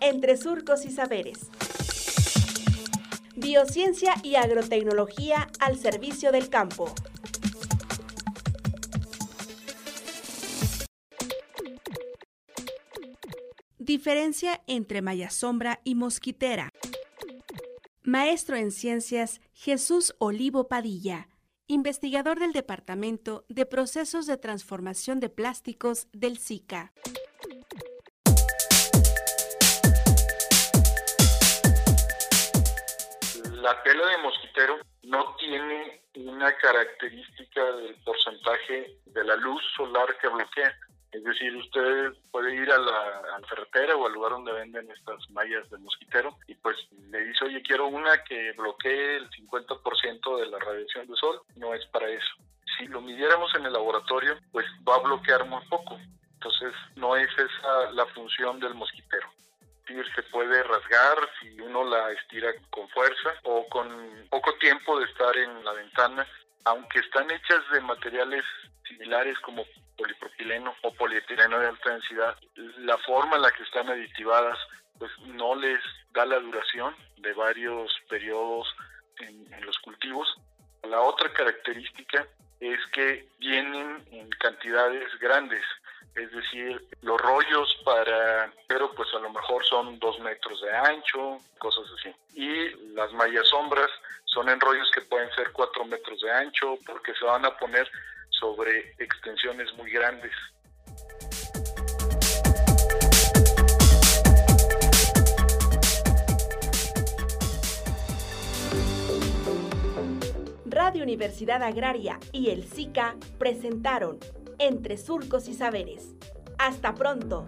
entre surcos y saberes. Biociencia y agrotecnología al servicio del campo. Diferencia entre malla sombra y mosquitera. Maestro en Ciencias Jesús Olivo Padilla, investigador del Departamento de Procesos de Transformación de Plásticos del SICA. La tela de mosquitero no tiene una característica del porcentaje de la luz solar que bloquea. Es decir, usted puede ir a la, ferretera o al lugar donde venden estas mallas de mosquitero y pues le dice, oye, quiero una que bloquee el 50% de la radiación del sol. No es para eso. Si lo midiéramos en el laboratorio, pues va a bloquear muy poco. Entonces, no es esa la función del mosquitero. Se puede rasgar si uno la estira con fuerza o con poco tiempo de estar en la ventana, aunque están hechas de materiales similares como polipropileno o polietileno de alta densidad, la forma en la que están aditivadas pues no les da la duración de varios periodos en, en los cultivos. La otra característica es que vienen en cantidades grandes, es decir, los rollos para, pero pues a lo mejor son dos metros de ancho, cosas así. Y las mallas sombras son en rollos que pueden ser cuatro metros de ancho porque se van a poner sobre extensiones muy grandes. Radio Universidad Agraria y el SICA presentaron Entre Surcos y Saberes. Hasta pronto.